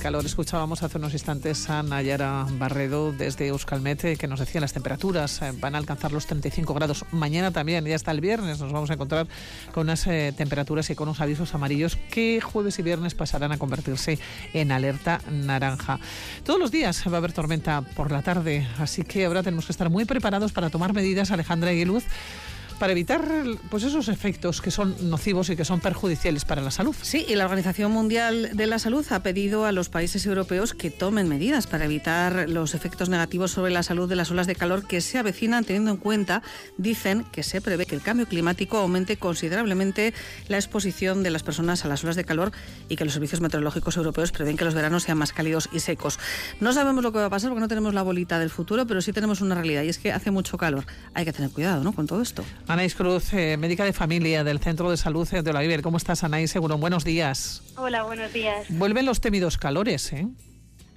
calor. Escuchábamos hace unos instantes a Nayara Barredo desde Euskalmete que nos decía las temperaturas eh, van a alcanzar los 35 grados. Mañana también y hasta el viernes nos vamos a encontrar con unas eh, temperaturas y con unos avisos amarillos que jueves y viernes pasarán a convertirse en alerta naranja. Todos los días va a haber tormenta por la tarde, así que ahora tenemos que estar muy preparados para tomar medidas, Alejandra y Luz para evitar pues esos efectos que son nocivos y que son perjudiciales para la salud. Sí, y la Organización Mundial de la Salud ha pedido a los países europeos que tomen medidas para evitar los efectos negativos sobre la salud de las olas de calor que se avecinan, teniendo en cuenta, dicen que se prevé que el cambio climático aumente considerablemente la exposición de las personas a las olas de calor y que los servicios meteorológicos europeos prevén que los veranos sean más cálidos y secos. No sabemos lo que va a pasar porque no tenemos la bolita del futuro, pero sí tenemos una realidad y es que hace mucho calor. Hay que tener cuidado, ¿no? Con todo esto. Anaís Cruz, eh, médica de familia del Centro de Salud de la ¿Cómo estás, Anaís? Seguro, buenos días. Hola, buenos días. Vuelven los temidos calores, ¿eh?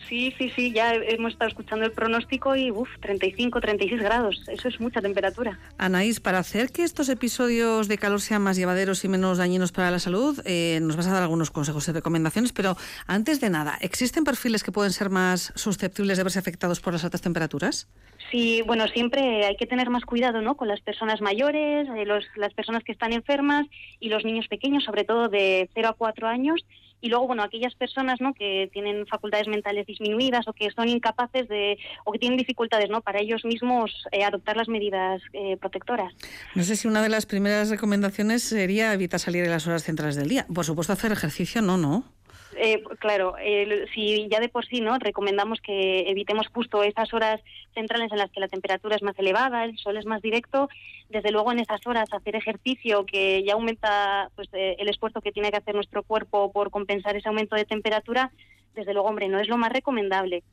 Sí, sí, sí, ya hemos estado escuchando el pronóstico y, uff, 35, 36 grados. Eso es mucha temperatura. Anaís, para hacer que estos episodios de calor sean más llevaderos y menos dañinos para la salud, eh, nos vas a dar algunos consejos y recomendaciones, pero antes de nada, ¿existen perfiles que pueden ser más susceptibles de verse afectados por las altas temperaturas? Sí, bueno, siempre hay que tener más cuidado ¿no? con las personas mayores, eh, los, las personas que están enfermas y los niños pequeños, sobre todo de 0 a 4 años. Y luego, bueno, aquellas personas ¿no? que tienen facultades mentales disminuidas o que son incapaces de, o que tienen dificultades ¿no? para ellos mismos eh, adoptar las medidas eh, protectoras. No sé si una de las primeras recomendaciones sería evitar salir en las horas centrales del día. Por supuesto, hacer ejercicio, no, no. Eh, claro, si ya de por sí no recomendamos que evitemos justo esas horas centrales en las que la temperatura es más elevada, el sol es más directo, desde luego en esas horas hacer ejercicio que ya aumenta pues, eh, el esfuerzo que tiene que hacer nuestro cuerpo por compensar ese aumento de temperatura, desde luego, hombre, no es lo más recomendable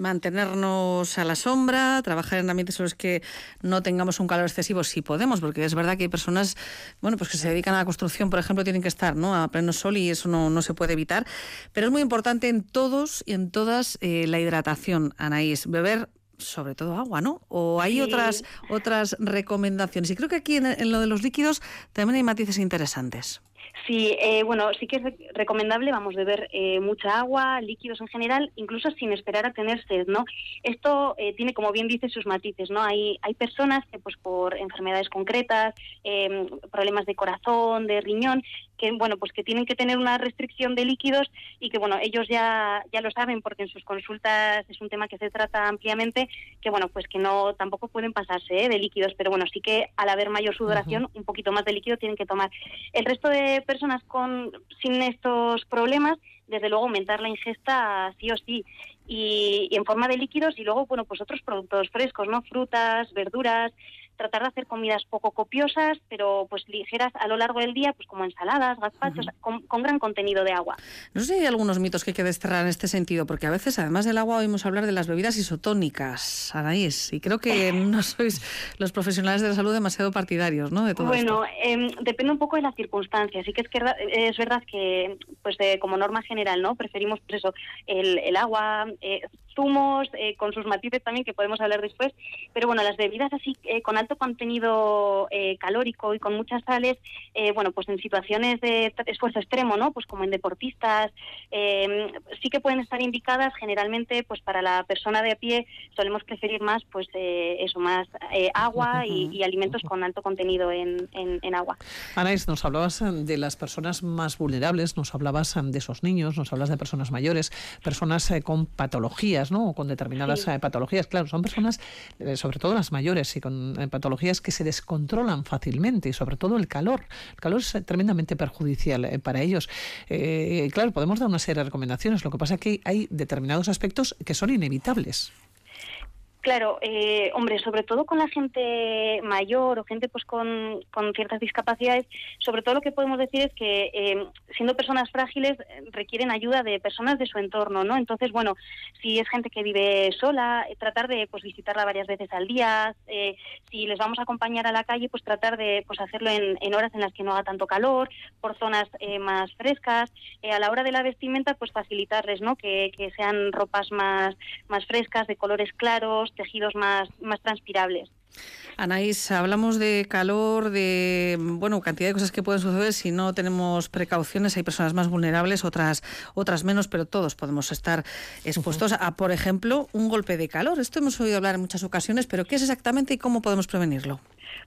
mantenernos a la sombra, trabajar en ambientes en los que no tengamos un calor excesivo si podemos, porque es verdad que hay personas, bueno, pues que se dedican a la construcción, por ejemplo, tienen que estar, ¿no? A pleno sol y eso no, no se puede evitar. Pero es muy importante en todos y en todas eh, la hidratación, Anaís, beber sobre todo agua, ¿no? O hay otras otras recomendaciones. Y creo que aquí en, lo de los líquidos también hay matices interesantes. Sí, eh, bueno, sí que es recomendable, vamos, beber eh, mucha agua, líquidos en general, incluso sin esperar a tener sed, ¿no? Esto eh, tiene, como bien dice, sus matices, ¿no? Hay, hay personas que, pues, por enfermedades concretas, em, problemas de corazón, de riñón, que, bueno, pues que tienen que tener una restricción de líquidos y que, bueno, ellos ya, ya lo saben porque en sus consultas es un tema que se trata ampliamente, que, bueno, pues que no, tampoco pueden pasarse de líquidos, pero bueno, sí que al haber mayor sudoración, un poquito más de líquido tienen que tomar. El resto de personas con sin estos problemas, desde luego aumentar la ingesta sí o sí y, y en forma de líquidos y luego bueno pues otros productos frescos, no frutas, verduras, tratar de hacer comidas poco copiosas, pero pues ligeras a lo largo del día, pues como ensaladas, gazpachos, con, gran contenido de agua. No sé si hay algunos mitos que hay que desterrar en este sentido, porque a veces, además del agua, oímos hablar de las bebidas isotónicas, Anaís, y creo que no sois los profesionales de la salud demasiado partidarios, ¿no? De todo bueno, em, depende un poco de las circunstancias. Sí que es, que es verdad que, pues como norma general, ¿no? Preferimos, pues eso, el, el agua, eh, zumos, eh, con sus matices también, que podemos hablar después. Pero bueno, las bebidas así eh, con alto contenido eh, calórico y con muchas sales, bueno, pues en situaciones de esfuerzo extremo, ¿no? Pues como en deportistas, sí que pueden estar indicadas generalmente, pues para la persona de a pie solemos preferir más, pues eso, más agua y, alimentos con alto contenido en, en, agua. Anaís, nos hablabas de las personas más vulnerables, nos hablabas de esos niños, nos hablas de personas mayores, personas con patologías ¿no? con determinadas eh, patologías. Claro, son personas, eh, sobre todo las mayores, y con eh, patologías que se descontrolan fácilmente, y sobre todo el calor. El calor es tremendamente perjudicial para ellos. claro, podemos dar una serie de recomendaciones. Lo que pasa es que hay determinados aspectos que son inevitables. Claro, eh, hombre, sobre todo con la gente mayor o gente pues con, con, ciertas discapacidades, sobre todo lo que podemos decir es que eh, siendo personas frágiles requieren ayuda de personas de su entorno, ¿no? Entonces, bueno, si es gente que vive sola, eh, tratar de pues visitarla varias veces al día, eh, si les vamos a acompañar a la calle, pues tratar de pues hacerlo en, en horas en las que no haga tanto calor, por zonas más frescas, a la hora de la vestimenta, pues facilitarles, ¿no? Que, que sean ropas más, más frescas, de colores claros, tejidos más, más transpirables. Anaís, hablamos de calor, de bueno, cantidad de cosas que pueden suceder si no tenemos precauciones. Hay personas más vulnerables, otras, otras menos, pero todos podemos estar expuestos a, por ejemplo, un golpe de calor. Esto hemos oído hablar en muchas ocasiones, pero ¿qué es exactamente y cómo podemos prevenirlo?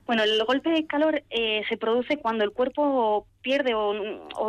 Bueno, el golpe de calor eh, se produce cuando el cuerpo pierde o,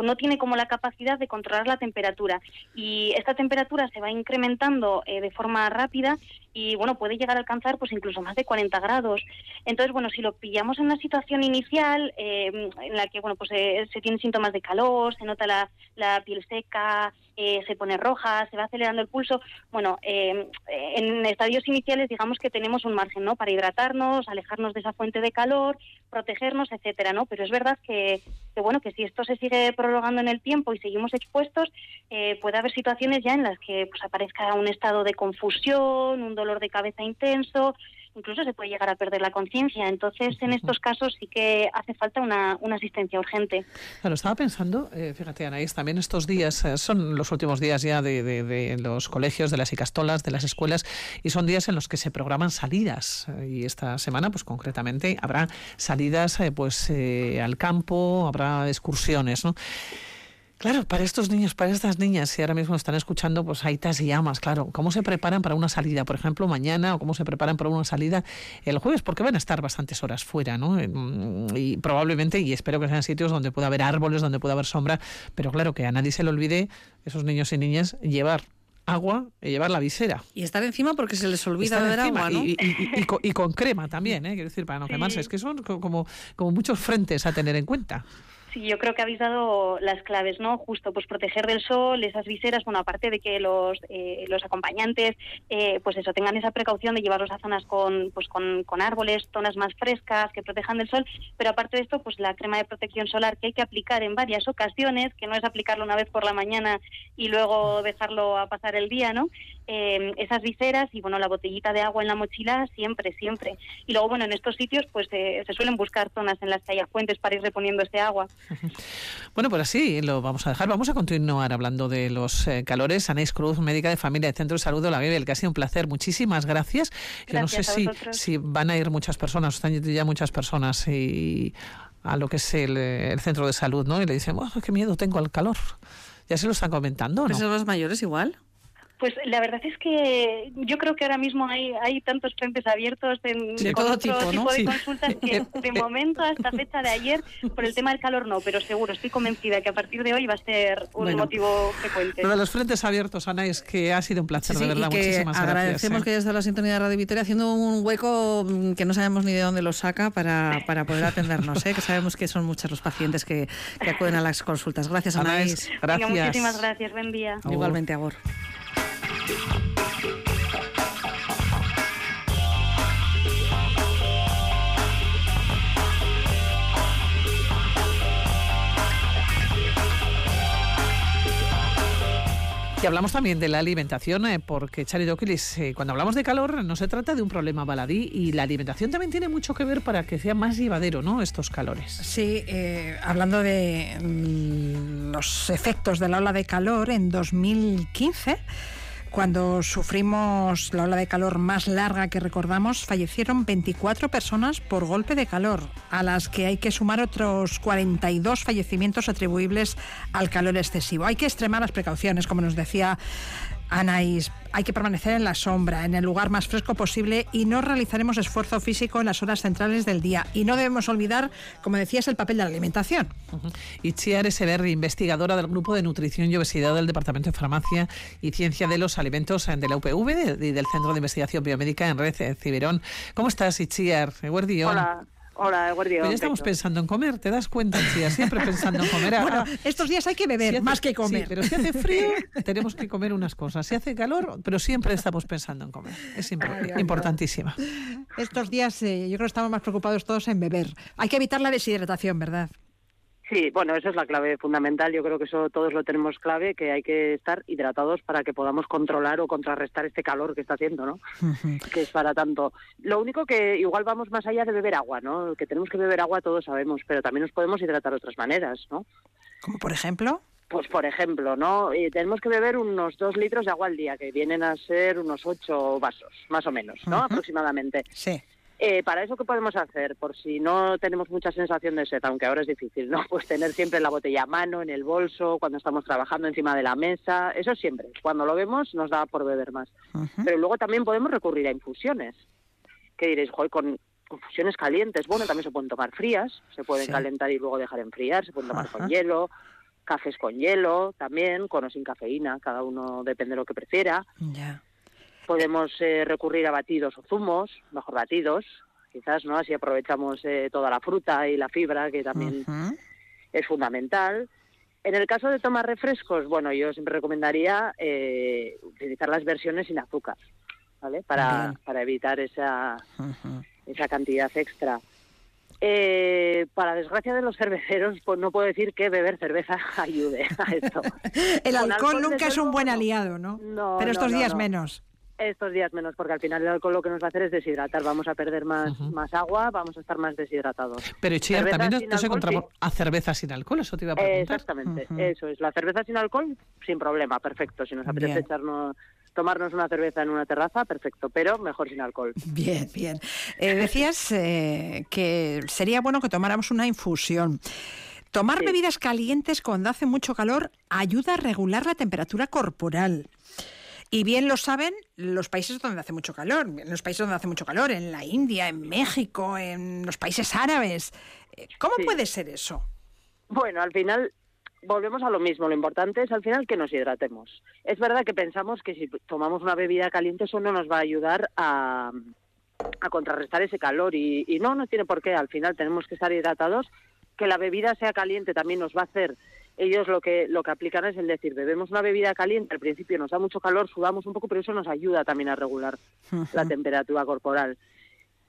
no tiene como la capacidad de controlar la temperatura. Y esta temperatura se va incrementando eh, de forma rápida y bueno puede llegar a alcanzar pues incluso más de 40 grados. Entonces bueno si lo pillamos en una situación inicial eh, en la que bueno pues se tienen síntomas de calor se nota la, la piel seca eh, se pone roja, se va acelerando el pulso. Bueno, eh, en estadios iniciales digamos que tenemos un margen, ¿no? Para hidratarnos, alejarnos de esa fuente de calor, protegernos, etcétera, ¿no? Pero es verdad que, bueno, que si esto se sigue prolongando en el tiempo y seguimos expuestos, eh, puede haber situaciones ya en las que pues aparezca un estado de confusión, un dolor de cabeza intenso, incluso se puede llegar a perder la conciencia. Entonces, en estos casos sí que hace falta una, asistencia urgente. Claro, estaba pensando, eh, fíjate, Anaís, también estos días eh, son los últimos días ya de, los colegios, de las icastolas, de las escuelas, y son días en los que se programan salidas. Y esta semana, pues concretamente, habrá salidas pues eh, al campo, habrá excursiones, ¿no? Claro, para estos niños, para estas niñas, si ahora mismo están escuchando, pues hay tas y llamas, claro. ¿Cómo se preparan para una salida, por ejemplo, mañana, o cómo se preparan para una salida el jueves? Porque van a estar bastantes horas fuera, ¿no? Y probablemente, y espero que sean sitios donde pueda haber árboles, donde pueda haber sombra, pero claro, que a nadie se le olvide, esos niños y niñas, llevar agua y llevar la visera. Y estar encima porque se les olvida beber agua, ¿no? Y, con, crema también, ¿eh? Quiero decir, para no quemarse. Es que son como, como muchos frentes a tener en cuenta. Sí, yo creo que habéis dado las claves, ¿no? Justo, pues proteger del sol, esas viseras, bueno, aparte de que los, eh, los acompañantes, eh, pues eso, tengan esa precaución de llevarlos a zonas con, pues con, con, árboles, zonas más frescas, que protejan del sol, pero aparte de esto, pues la crema de protección solar que hay que aplicar en varias ocasiones, que no es aplicarlo una vez por la mañana y luego dejarlo a pasar el día, ¿no? Eh, esas viseras y, bueno, la botellita de agua en la mochila siempre, siempre. Y luego, bueno, en estos sitios, pues se suelen buscar zonas en las que haya fuentes para ir reponiendo ese agua. Bueno, pues así lo vamos a dejar. Vamos a continuar hablando de los eh, calores. Anais Cruz, médica de familia del Centro de Salud de la Bibel, que ha sido un placer. Muchísimas gracias. Yo no sé si, si van a ir muchas personas, están ya muchas personas y a lo que es el, centro de salud, ¿no? Y le dicen, oh, qué miedo tengo al calor. Ya se lo están comentando, ¿no? ¿Son los mayores igual? Pues la verdad es que yo creo que ahora mismo hay, hay tantos frentes abiertos en todo tipo, de consultas que de momento hasta fecha de ayer por el tema del calor no, pero seguro, estoy convencida que a partir de hoy va a ser un motivo frecuente. Lo de los frentes abiertos, Ana, es que ha sido un placer, de verdad. Muchísimas gracias. Agradecemos que haya estado la sintonía de Radio Victoria haciendo un hueco mm, que no sabemos ni de dónde lo saca para, para poder atendernos, ¿eh? que sabemos que son muchos los pacientes que, que acuden a las consultas. Gracias, Anaís. Gracias. muchísimas gracias. Buen día. Igualmente, Agor. Y hablamos también de la alimentación, eh, porque Doquilis, eh, cuando hablamos de calor no se trata de un problema baladí y la alimentación también tiene mucho que ver para que sea más llevadero, ¿no? Estos calores. Sí, eh, hablando de mm, los efectos de la ola de calor en 2015 cuando sufrimos la ola de calor más larga que recordamos, fallecieron 24 personas por golpe de calor, a las que hay que sumar otros 42 fallecimientos atribuibles al calor excesivo. Hay que extremar las precauciones, como nos decía Anaís, hay que permanecer en la sombra, en el lugar más fresco posible y no realizaremos esfuerzo físico en las horas centrales del día. Y no debemos olvidar, como decías, el papel de la alimentación. Y Itziar Eseberri, investigadora del Grupo de Nutrición y Obesidad del Departamento de Farmacia y Ciencia de los Alimentos de la UPV y del Centro de Investigación Biomédica en Red Ciberón. ¿Cómo estás, Itziar? Hola. Guardia. Pues ya estamos pensando en comer, ¿te das cuenta, Chía? Siempre pensando en comer. bueno, estos días hay que beber más que comer. Sí, pero si hace frío, tenemos que comer unas cosas. Si hace calor, pero siempre estamos pensando en comer. Es importantísima. Estos días eh, yo creo que estamos más preocupados todos en beber. Hay que evitar la deshidratación, ¿verdad? Sí, bueno, esa es la clave fundamental. Yo creo que eso todos lo tenemos clave, que hay que estar hidratados para que podamos controlar o contrarrestar este calor que está haciendo, ¿no? que es para tanto. Lo único que igual vamos más allá de beber agua, ¿no? Que tenemos que beber agua todos sabemos, pero también nos podemos hidratar de otras maneras, ¿no? ¿Como por ejemplo? Pues por ejemplo, ¿no? Y tenemos que beber unos dos litros de agua al día, que vienen a ser unos ocho vasos, más o menos, ¿no? Aproximadamente. Sí. Eh, para eso, ¿qué podemos hacer? Por si no tenemos mucha sensación de sed, aunque ahora es difícil, ¿no? Pues tener siempre la botella a mano, en el bolso, cuando estamos trabajando encima de la mesa, eso siempre. Cuando lo vemos nos da por beber más. Pero luego también podemos recurrir a infusiones. ¿Qué diréis? Joder, con infusiones calientes, bueno, también se pueden tomar frías, se pueden calentar y luego dejar enfriar, se pueden tomar con hielo, cafés con hielo también, con o sin cafeína, cada uno depende de lo que prefiera. Ya. Podemos eh, recurrir a batidos o zumos, mejor batidos, quizás, ¿no? Así aprovechamos eh, toda la fruta y la fibra, que también es fundamental. En el caso de tomar refrescos, bueno, yo siempre recomendaría eh, utilizar las versiones sin azúcar, ¿vale? Para, para evitar esa, esa cantidad extra. Eh, para desgracia de los cerveceros, pues no puedo decir que beber cerveza ayude a esto. el alcohol, nunca es un buen aliado, ¿no? no Pero estos no, días no. menos. Estos días menos, porque al final el alcohol lo que nos va a hacer es deshidratar. Vamos a perder más, más agua, vamos a estar más deshidratados. Pero Chiar, Cerveza también nos alcohol, encontramos sí. a cerveza sin alcohol, eso te iba a preguntar. Exactamente, eso es. La cerveza sin alcohol, sin problema, perfecto. Si nos apetece Bien. echarnos, tomarnos una cerveza en una terraza, perfecto, pero mejor sin alcohol. Bien, bien. Eh, decías eh, que sería bueno que tomáramos una infusión. Tomar Sí. bebidas calientes cuando hace mucho calor ayuda a regular la temperatura corporal. Y bien lo saben los países donde hace mucho calor, en los países donde hace mucho calor, en la India, en México, en los países árabes. Eh, ¿Cómo Sí. puede ser eso? Bueno, al final volvemos a lo mismo. Lo importante es al final que nos hidratemos. Es verdad que pensamos que si tomamos una bebida caliente eso no nos va a ayudar a, a contrarrestar ese calor y, y no, no tiene por qué. Al final tenemos que estar hidratados. Que la bebida sea caliente también nos va a hacer. Ellos lo que lo que aplican es el decir, bebemos una bebida caliente, al principio nos da mucho calor, sudamos un poco, pero eso nos ayuda también a regular la temperatura corporal.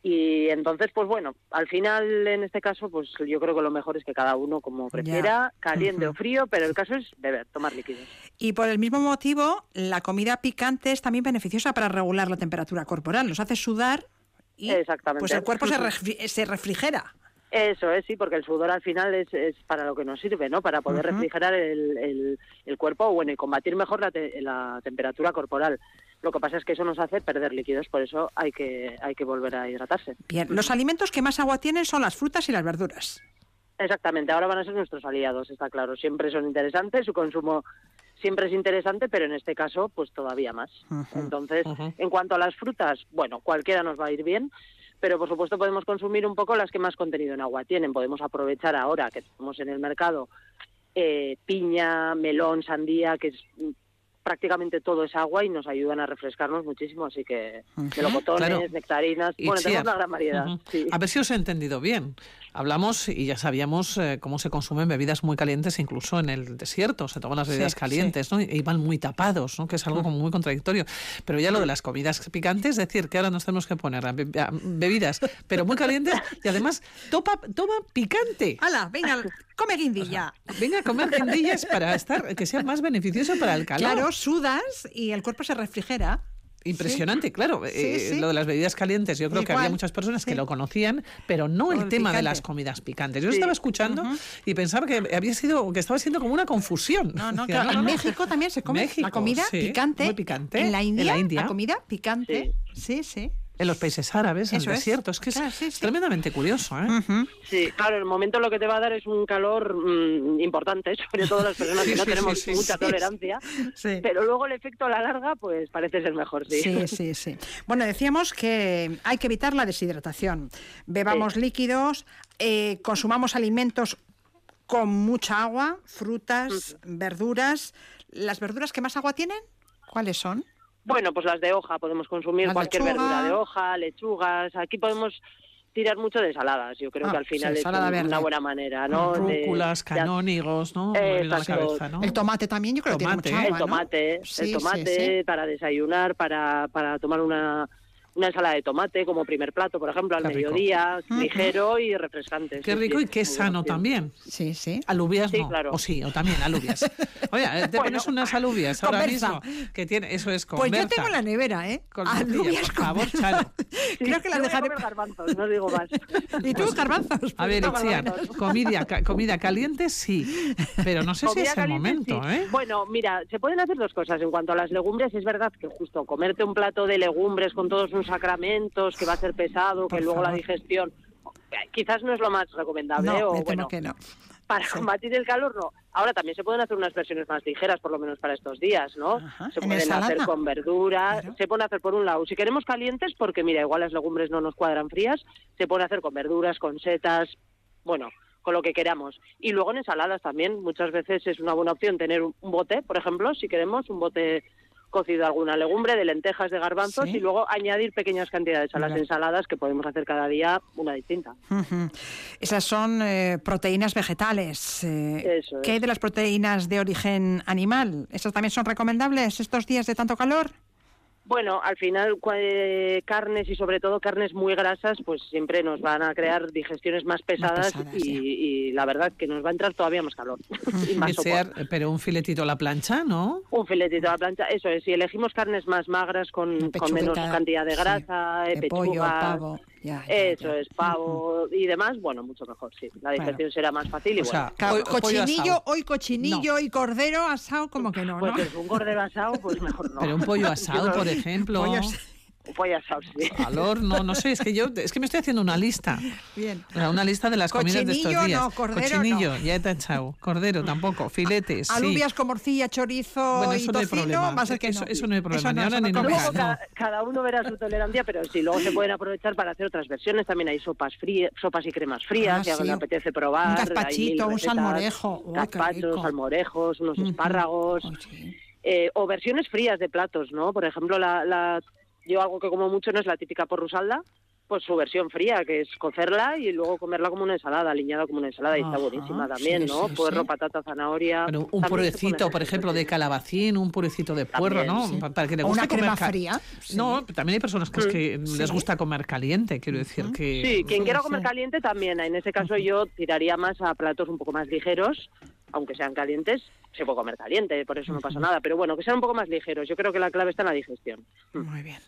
Y entonces, pues bueno, al final, en este caso, pues yo creo que lo mejor es que cada uno como prefiera, caliente o frío, pero el caso es beber, tomar líquidos. Y por el mismo motivo, la comida picante es también beneficiosa para regular la temperatura corporal. Nos hace sudar y Exactamente. pues el cuerpo se, se refrigera. Eso es, sí, porque el sudor al final es, es para lo que nos sirve, ¿no? Para poder refrigerar el, el, el cuerpo, bueno, y combatir mejor la, te- la temperatura corporal. Lo que pasa es que eso nos hace perder líquidos, por eso hay que, hay que volver a hidratarse. Bien, los alimentos que más agua tienen son las frutas y las verduras. Exactamente, ahora van a ser nuestros aliados, está claro. Siempre son interesantes, su consumo siempre es interesante, pero en este caso, pues todavía más. Entonces, en cuanto a las frutas, bueno, cualquiera nos va a ir bien, pero por supuesto podemos consumir un poco las que más contenido en agua tienen. Podemos aprovechar ahora que tenemos en el mercado eh, piña, melón, sandía, que es prácticamente todo es agua y nos ayudan a refrescarnos muchísimo, así que melocotones, Claro. nectarinas, Y bueno, tenemos una gran variedad. sí. A ver si os he entendido bien. Hablamos y ya sabíamos eh, cómo se consumen bebidas muy calientes, incluso en el desierto. Se toman las bebidas Sí, calientes, ¿no? Y van muy tapados, ¿no? Que es algo como muy contradictorio. Pero ya lo de las comidas picantes, es decir, que ahora nos tenemos que poner a be- a bebidas, pero muy calientes y además topa, toma picante. ¡Hala! Venga, come guindilla. Venga a comer guindillas para estar, que sea más beneficioso para el calor. Claro, sudas y el cuerpo se refrigera. Impresionante, claro. eh, sí. Lo de las bebidas calientes, yo creo que Igual, había muchas personas que sí. lo conocían, pero no el el tema de picante. las comidas picantes. Yo Sí. estaba escuchando y pensaba que había sido, que estaba siendo como una confusión. No, no, claro. En México también se come México, la comida sí, picante. muy picante. En la India, En la India. comida picante. Sí, sí. En los países árabes, en el Eso es. desierto. Es que es Claro, sí, sí. tremendamente curioso, ¿eh? Sí, claro, el momento lo que te va a dar es un calor mm, importante, sobre todo las personas Sí, que no sí, tenemos mucha sí, tolerancia, Sí. pero luego el efecto a la larga pues parece ser mejor, sí. Sí, sí, sí. Bueno, decíamos que hay que evitar la deshidratación. Bebamos líquidos, eh, consumamos alimentos con mucha agua, frutas, verduras. ¿Las verduras que más agua tienen? ¿Cuáles son? Bueno, pues las de hoja, podemos consumir cualquier lechuga. verdura de hoja, lechugas, aquí podemos tirar mucho de ensaladas, yo creo Ah, que al final sí, es un- una buena manera, ¿no? De- Rúculas, canónigos, ¿no? Eh, cabeza, ¿no? El tomate también, yo creo Tomate, que tiene mucha el agua, ¿no? tomate, Sí, el sí, tomate sí. para desayunar, para, para tomar una, una ensalada de tomate como primer plato, por ejemplo, al Qué rico. mediodía, ligero y refrescante. Qué sí, rico sí, y qué sano también. Sí, sí. Alubias Sí, no. claro. O sí, o también alubias. Oye, eh, te Bueno. pones unas alubias ahora Conversa. mismo. Que tiene, eso es con Pues yo tengo en la nevera, ¿eh? Con Alubias por favor. Charo. Creo que la Yo voy a dejaré. garbanzos, no digo más. ¿Y tú, garbanzos? A ver, Itziar, comida, ca- comida caliente sí, pero no sé si es el momento, sí. ¿eh? Bueno, mira, se pueden hacer dos cosas. En cuanto a las legumbres, es verdad que justo comerte un plato de legumbres con todos sus sacramentos, que va a ser pesado, que luego la digestión, quizás no es lo más recomendable. o, bueno, que no. Para combatir el calor, no. Ahora también se pueden hacer unas versiones más ligeras, por lo menos para estos días, ¿no? Se pueden hacer con verduras, se pueden hacer por un lado. Si queremos calientes, porque mira, igual las legumbres no nos cuadran frías, se puede hacer con verduras, con setas, bueno, con lo que queramos. Y luego en ensaladas también, muchas veces es una buena opción tener un bote, por ejemplo, si queremos, un bote cocido alguna legumbre, de lentejas, de garbanzos y luego añadir pequeñas cantidades a las ensaladas que podemos hacer cada día una distinta. Esas son eh, proteínas vegetales. Eh, ¿Qué hay de las proteínas de origen animal? ¿Esas también son recomendables estos días de tanto calor? Bueno, al final eh, carnes y sobre todo carnes muy grasas, pues siempre nos van a crear digestiones más pesadas, y, la verdad que nos va a entrar todavía más calor. y más pero un filetito a la plancha, ¿no? Un filetito a la plancha, eso es. Si elegimos carnes más magras con, menos cantidad de grasa, de, de pollo, pavo. Eso es, pavo y demás, bueno, mucho mejor, sí. La digestión será más fácil y bueno. cochinillo, hoy cochinillo y cordero asado, como que no, Pues es un cordero asado, pues mejor no. Pero un pollo asado, por ejemplo. Pollo asado, sí. Al horno, no sé, es que yo es que me estoy haciendo una lista. Bien. Una lista de las comidas de estos días. No, cordero Cochinillo, no. ya he tachado. Cordero tampoco, filetes. Alubias con morcilla, chorizo bueno, eso y tocino, no va a ser que eso, no. eso no hay problema, ni ahora ni nunca. Cada, uno verá su tolerancia, pero sí, luego se pueden aprovechar para hacer otras versiones. También hay sopas frías, sopas y cremas frías, ah, si sí. apetece probar. Un gazpachito, un salmorejo. Oh, gazpachos, salmorejos, unos espárragos. Oh, eh, o versiones frías de platos, ¿no? Por ejemplo, la, la yo algo que como mucho no es la típica porrusalda, pues su versión fría, que es cocerla y luego comerla como una ensalada, aliñada como una ensalada, y está buenísima también, ¿no? puerro, patata, zanahoria. un purecito, por ejemplo, de calabacín, un purecito de puerro, ¿no? Para que le guste una crema fría. No, también hay personas que, mm. les gusta comer caliente, quiero decir que. Sí, quien quiera comer caliente también. En ese caso yo tiraría más a platos un poco más ligeros, aunque sean calientes, se puede comer caliente, por eso no pasa nada. Pero bueno, que sean un poco más ligeros. Yo creo que la clave está en la digestión. Muy bien.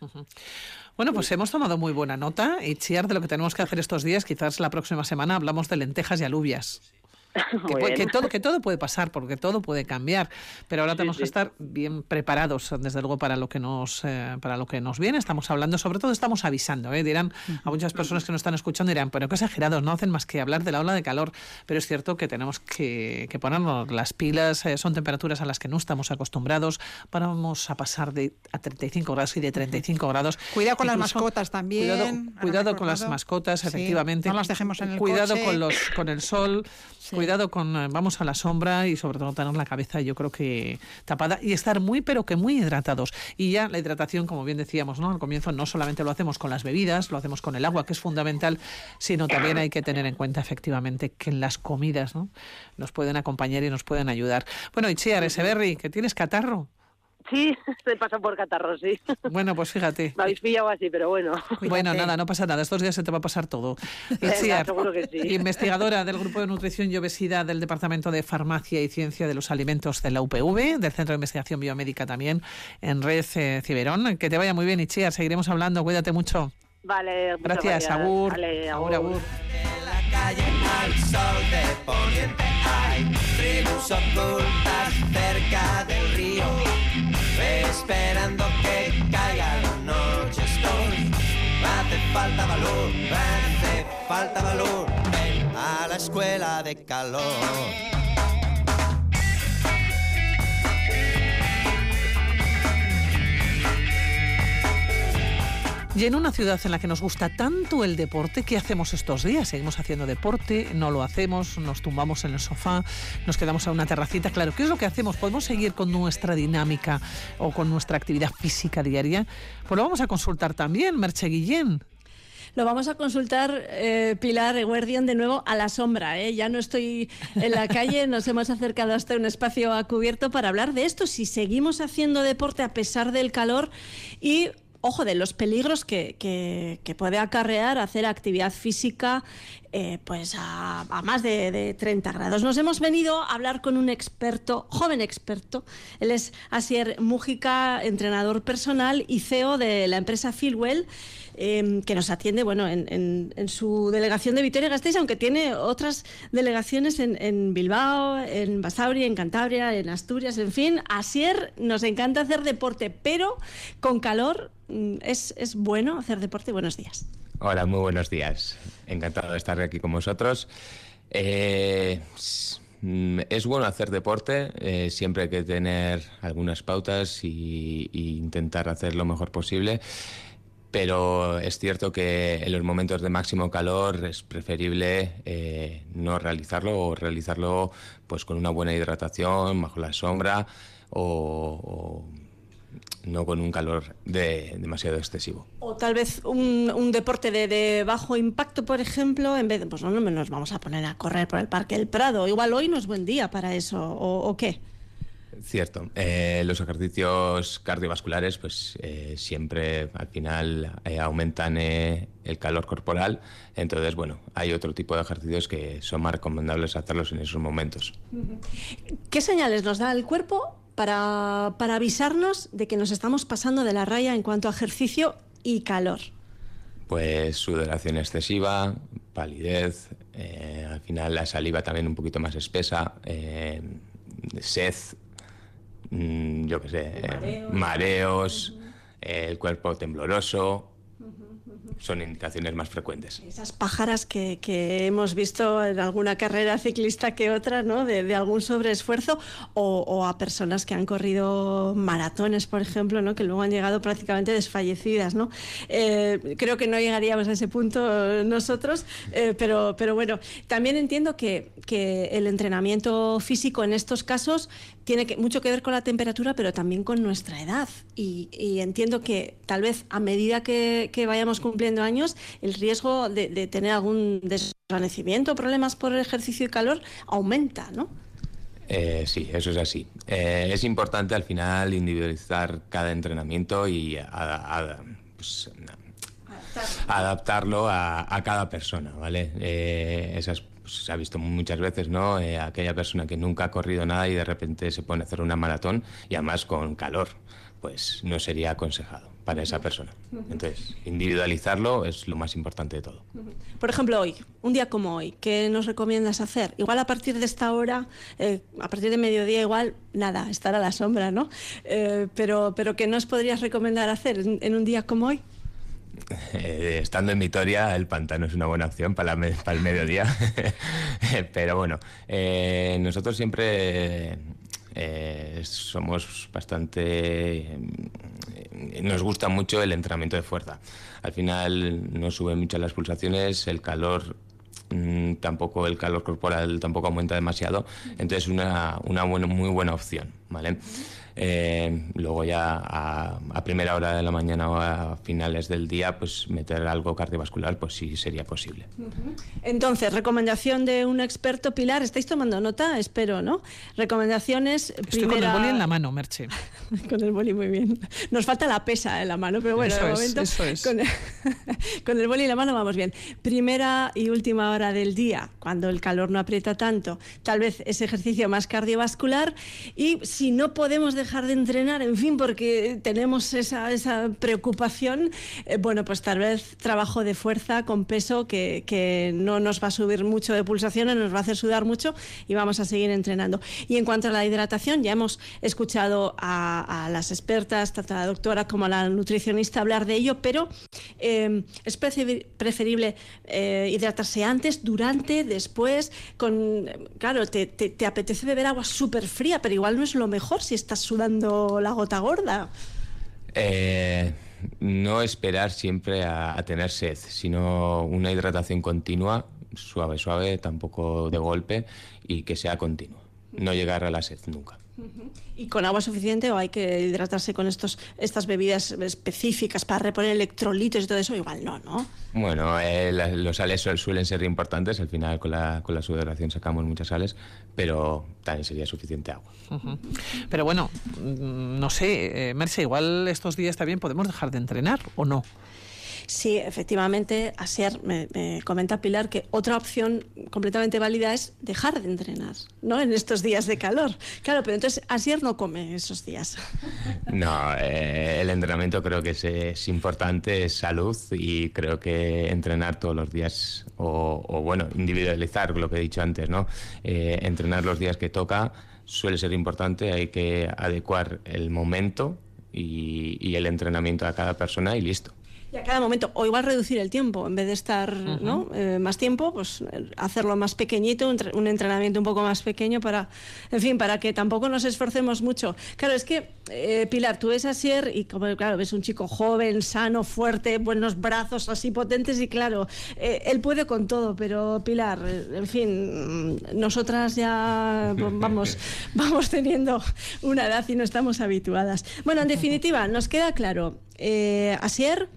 Bueno, pues hemos tomado muy buena nota y chiar de lo que tenemos que hacer estos días. Quizás la próxima semana hablamos de lentejas y alubias. Que, todo, que todo puede pasar, porque todo puede cambiar, pero ahora tenemos que estar bien preparados, desde luego, para lo que nos eh, para lo que nos viene. Estamos hablando, sobre todo estamos avisando, ¿eh? dirán a muchas personas que nos están escuchando, dirán, pero qué exagerados, no hacen más que hablar de la ola de calor, pero es cierto que tenemos que, que ponernos las pilas, eh, son temperaturas a las que no estamos acostumbrados, vamos a pasar de a 35 grados y de 35 grados. Cuidado con las mascotas también. Cuidado, con las mascotas, efectivamente. No las dejemos en el Cuidado con los con el sol. Cuidado con, eh, vamos a la sombra y sobre todo tener la cabeza yo creo que tapada y estar muy pero que muy hidratados. Y ya la hidratación, como bien decíamos, ¿no? Al comienzo no solamente lo hacemos con las bebidas, lo hacemos con el agua, que es fundamental, sino también hay que tener en cuenta efectivamente que las comidas ¿no? nos pueden acompañar y nos pueden ayudar. Bueno, Itziar Eseberri, que tienes catarro. Sí, se pasa por catarro, sí. Bueno, pues fíjate. Me habéis pillado así, pero bueno. Bueno, nada, no pasa nada. Estos días se te va a pasar todo. seguro que sí. investigadora del Grupo de Nutrición y Obesidad del Departamento de Farmacia y Ciencia de los Alimentos de la UPV, del Centro de Investigación Biomédica también, en Red eh, Ciberón. Que te vaya muy bien, Itziar. Seguiremos hablando. Cuídate mucho. Vale, gracias. Agur. Vale, agur, agur. calle al sol de poniente hay tribus ocultas cerca del río esperando que caiga la noche estoy. Hace falta valor, hace falta valor, ven a la escuela de calor. Y en una ciudad en la que nos gusta tanto el deporte, ¿qué hacemos estos días? Seguimos haciendo deporte, no lo hacemos, nos tumbamos en el sofá, nos quedamos a una terracita. Claro, ¿qué es lo que hacemos? ¿Podemos seguir con nuestra dinámica o con nuestra actividad física diaria? Pues lo vamos a consultar también, Merche Guillén. Lo vamos a consultar, eh, Pilar Eguardian, de nuevo a la sombra. ¿eh? Ya no estoy en la calle, nos hemos acercado hasta un espacio a cubierto para hablar de esto, si seguimos haciendo deporte a pesar del calor y ojo, de los peligros que, que, puede acarrear hacer actividad física eh, pues a, más de, de, 30 grados. Nos hemos venido a hablar con un experto, joven experto. Él es Asier Mújica, entrenador personal y CEO de la empresa Fieldwell. Em, que nos atiende bueno, en, su delegación de Vitoria-Gasteiz, aunque tiene otras delegaciones en, Bilbao, en Basauri, en Cantabria, en Asturias, en fin. Asier, nos encanta hacer deporte, pero con calor mm, es, es bueno hacer deporte. Buenos días. Hola, muy buenos días. Encantado de estar aquí con vosotros. Eh, mm, es bueno hacer deporte, eh, siempre hay que tener algunas pautas y, intentar hacer lo mejor posible pero es cierto que en los momentos de máximo calor es preferible eh, no realizarlo o realizarlo pues con una buena hidratación bajo la sombra o, no con un calor demasiado excesivo. O tal vez un, deporte de, bajo impacto, por ejemplo, en vez de, pues no, nos vamos a poner a correr por el Parque del Prado. Igual hoy no es buen día para eso, ¿o, qué? Cierto. Eh, los ejercicios cardiovasculares, pues eh, siempre al final eh, aumentan el calor corporal. Entonces, bueno, hay otro tipo de ejercicios que son más recomendables hacerlos en esos momentos. ¿Qué señales nos da el cuerpo para, para avisarnos de que nos estamos pasando de la raya en cuanto a ejercicio y calor? Pues sudoración excesiva, palidez, al final la saliva también un poquito más espesa, sed yo qué sé, mareos, el cuerpo tembloroso, son indicaciones más frecuentes. Esas pájaras que, hemos visto en alguna carrera ciclista que otra, ¿no? De, algún sobreesfuerzo, o, a personas que han corrido maratones, por ejemplo, ¿no? Que luego han llegado prácticamente desfallecidas, ¿no? Eh, creo que no llegaríamos a ese punto nosotros, eh, pero, pero bueno, también entiendo que, que el entrenamiento físico en estos casos tiene que, mucho que ver con la temperatura, pero también con nuestra edad. Y, entiendo que tal vez a medida que, vayamos cumpliendo años, el riesgo de, tener algún desvanecimiento, problemas por el ejercicio y calor, aumenta, ¿no? Eh, sí, eso es así. Eh, es importante al final individualizar cada entrenamiento y pues, adaptarlo a, cada persona, ¿vale? Eh, esas pues, se ha visto muchas veces, ¿no? Eh, aquella persona que nunca ha corrido nada y de repente se pone a hacer una maratón y además con calor, pues no sería aconsejado para esa persona. Entonces, individualizarlo es lo más importante de todo. Por ejemplo, hoy, un día como hoy, ¿qué nos recomiendas hacer? Igual a partir de esta hora, eh, a partir de mediodía, igual, nada, estar a la sombra, ¿no? Eh, pero, pero ¿qué nos podrías recomendar hacer en un día como hoy? Eh, estando en Vitoria, el pantano es una buena opción para, el mediodía. Pero bueno, eh, nosotros siempre eh, somos bastante... nos gusta mucho el entrenamiento de fuerza. Al final no suben mucho las pulsaciones, el calor mm, tampoco el calor corporal tampoco aumenta demasiado, entonces una, una muy buena opción, ¿vale? Eh, luego ya a, primera hora de la mañana o a finales del día, pues meter algo cardiovascular, pues sí sería posible. Entonces, recomendación de un experto, Pilar, ¿estáis tomando nota? Espero, ¿no? Recomendaciones. Estoy con el boli en la mano, Merche. con el boli, muy bien. Nos falta la pesa en la mano, pero bueno, de momento, Con, el, con el boli en la mano vamos bien. Primera y última hora del día, cuando el calor no aprieta tanto, tal vez ese ejercicio más cardiovascular y si no podemos dejar dejar de entrenar, en fin, porque tenemos esa, esa preocupación, eh, bueno, pues tal vez trabajo de fuerza con peso que, que, no nos va a subir mucho de pulsaciones, nos va a hacer sudar mucho y vamos a seguir entrenando. Y en cuanto a la hidratación, ya hemos escuchado a, las expertas, tanto la doctora como a la nutricionista, hablar de ello, pero eh, es preferible eh, hidratarse antes, durante, después, con, claro, te, te, te apetece beber agua súper fría, pero igual no es lo mejor si estás sudando dando la gota gorda? Eh, no esperar siempre a, tener sed, sino una hidratación continua, suave, suave, tampoco de golpe y que sea continua. No llegar a la sed nunca. ¿Y con agua suficiente o hay que hidratarse con estos, estas bebidas específicas para reponer electrolitos y todo eso? Igual no, ¿no? Bueno, eh, los sales suelen ser importantes, al final con la, con la sudoración sacamos muchas sales, pero también sería suficiente agua. Pero bueno, mm, no sé, eh, Merce, igual estos días también podemos dejar de entrenar o no. Sí, efectivamente, Asier me, comenta Pilar que otra opción completamente válida es dejar de entrenar, ¿no? En estos días de calor. Claro, pero entonces Asier no come esos días. No, eh, el entrenamiento creo que es, importante, es salud y creo que entrenar todos los días o, bueno, individualizar lo que he dicho antes, ¿no? Eh, entrenar los días que toca suele ser importante, hay que adecuar el momento y, el entrenamiento a cada persona y listo. Y a cada momento, o igual reducir el tiempo, en vez de estar ¿no? Eh, más tiempo, pues hacerlo más pequeñito, un, entrenamiento un poco más pequeño para, en fin, para que tampoco nos esforcemos mucho. Claro, es que, eh, Pilar, tú ves a Sier y, como, claro, ves un chico joven, sano, fuerte, buenos brazos así potentes y, claro, eh, él puede con todo, pero Pilar, en fin, nosotras ya vamos, vamos teniendo una edad y no estamos habituadas. Bueno, en definitiva, nos queda claro, Asier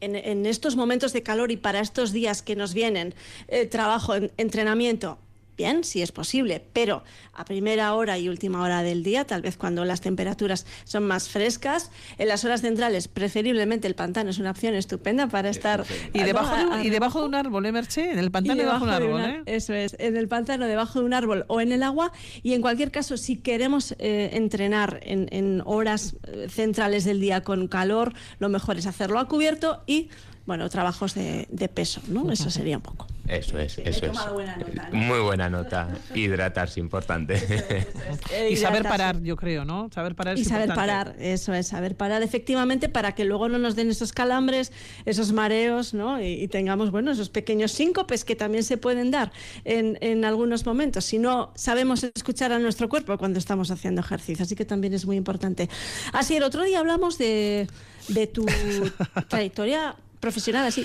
en, estos momentos de calor y para estos días que nos vienen, eh, trabajo, en, entrenamiento, bien, si es posible, pero a primera hora y última hora del día, tal vez cuando las temperaturas son más frescas, en las horas centrales, preferiblemente el pantano es una opción estupenda para estar... Y debajo, de, y debajo de un árbol, ¿eh, Merche? En el pantano debajo, de un árbol, ¿eh? Eso es, en el pantano, debajo de un árbol o en el agua. Y en cualquier caso, si queremos eh, entrenar en, en horas eh, centrales del día con calor, lo mejor es hacerlo a cubierto y bueno, trabajos de, peso, ¿no? Eso sería un poco. Eso es, eso es. Muy buena nota. Hidratarse, importante. y saber parar, yo creo, ¿no? Saber parar es Y saber parar, eso es, saber parar efectivamente para que luego no nos den esos calambres, esos mareos, ¿no? Y, tengamos, bueno, esos pequeños síncopes que también se pueden dar en, en algunos momentos. Si no sabemos escuchar a nuestro cuerpo cuando estamos haciendo ejercicio. Así que también es muy importante. Así, el otro día hablamos de, de tu trayectoria profesional así,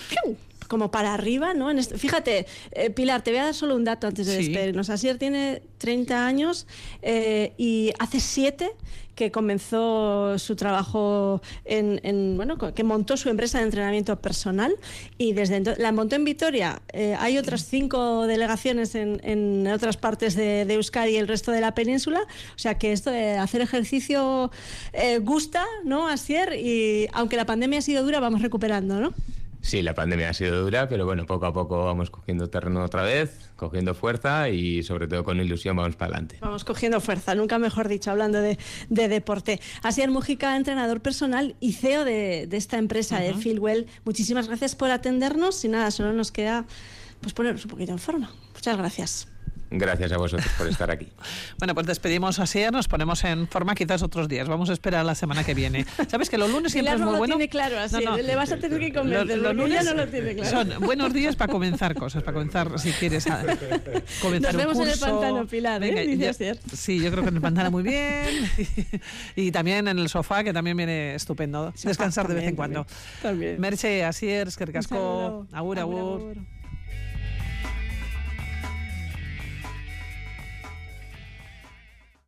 como para arriba, ¿no? fíjate, eh, Pilar, te voy a dar solo un dato antes de despedirnos. Asier tiene 30 años eh, y hace 7 que comenzó su trabajo en, bueno, que montó su empresa de entrenamiento personal y desde entonces la montó en Vitoria. Eh, hay otras cinco delegaciones en, otras partes de, Euskadi y el resto de la península. O sea que esto de hacer ejercicio gusta, ¿no? Asier, y aunque la pandemia ha sido dura, vamos recuperando, ¿no? Sí, la pandemia ha sido dura, pero bueno, poco a poco vamos cogiendo terreno otra vez, cogiendo fuerza y sobre todo con ilusión vamos para adelante. Vamos cogiendo fuerza, nunca mejor dicho, hablando de, deporte. Asier Mujica, entrenador personal y CEO de, esta empresa de Philwell. Muchísimas gracias por atendernos y nada, solo nos queda pues ponernos un poquito en forma. Muchas gracias. Gracias a vosotros por estar aquí. bueno, pues despedimos así, nos ponemos en forma quizás otros días. Vamos a esperar la semana que viene. ¿Sabes que los lunes siempre es muy lo bueno? tiene claro, así. le vas a tener que convencer. Los, lunes no lo tiene claro. Son buenos días para comenzar cosas, para comenzar, si quieres, a, comenzar Nos vemos en el pantano, Pilar, ¿eh? sí, yo creo que en el pantano muy bien. y también en el sofá, que también viene estupendo. Descansar de vez en cuando. También. Merche, Asier, Esquercasco, agur. agur.